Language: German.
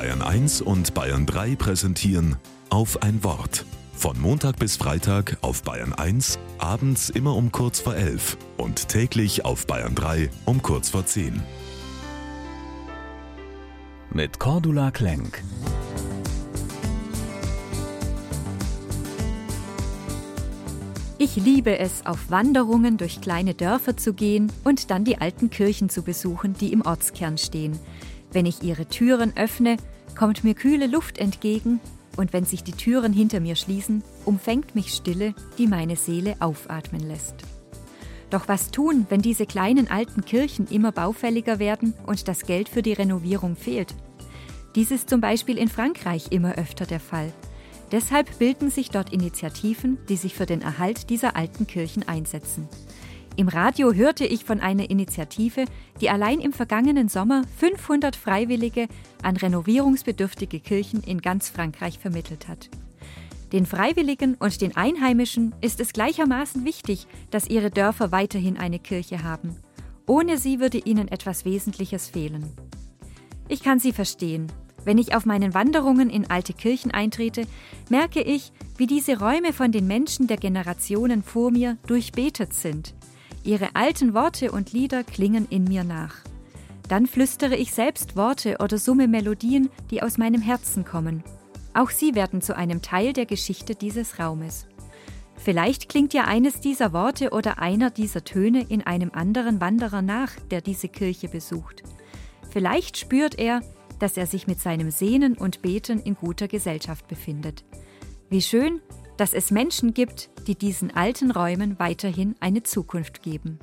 Bayern 1 und Bayern 3 präsentieren auf ein Wort. Von Montag bis Freitag auf Bayern 1, abends immer um kurz vor 11 und täglich auf Bayern 3 um kurz vor 10. Mit Cordula Klenk. Ich liebe es, auf Wanderungen durch kleine Dörfer zu gehen und dann die alten Kirchen zu besuchen, die im Ortskern stehen. Wenn ich ihre Türen öffne, kommt mir kühle Luft entgegen und wenn sich die Türen hinter mir schließen, umfängt mich Stille, die meine Seele aufatmen lässt. Doch was tun, wenn diese kleinen alten Kirchen immer baufälliger werden und das Geld für die Renovierung fehlt? Dies ist zum Beispiel in Frankreich immer öfter der Fall. Deshalb bilden sich dort Initiativen, die sich für den Erhalt dieser alten Kirchen einsetzen. Im Radio hörte ich von einer Initiative, die allein im vergangenen Sommer 500 Freiwillige an renovierungsbedürftige Kirchen in ganz Frankreich vermittelt hat. Den Freiwilligen und den Einheimischen ist es gleichermaßen wichtig, dass ihre Dörfer weiterhin eine Kirche haben. Ohne sie würde ihnen etwas Wesentliches fehlen. Ich kann sie verstehen. Wenn ich auf meinen Wanderungen in alte Kirchen eintrete, merke ich, wie diese Räume von den Menschen der Generationen vor mir durchbetet sind. Ihre alten Worte und Lieder klingen in mir nach. Dann flüstere ich selbst Worte oder summe Melodien, die aus meinem Herzen kommen. Auch sie werden zu einem Teil der Geschichte dieses Raumes. Vielleicht klingt ja eines dieser Worte oder einer dieser Töne in einem anderen Wanderer nach, der diese Kirche besucht. Vielleicht spürt er, dass er sich mit seinem Sehnen und Beten in guter Gesellschaft befindet. Wie schön, dass es Menschen gibt, die diesen alten Räumen weiterhin eine Zukunft geben.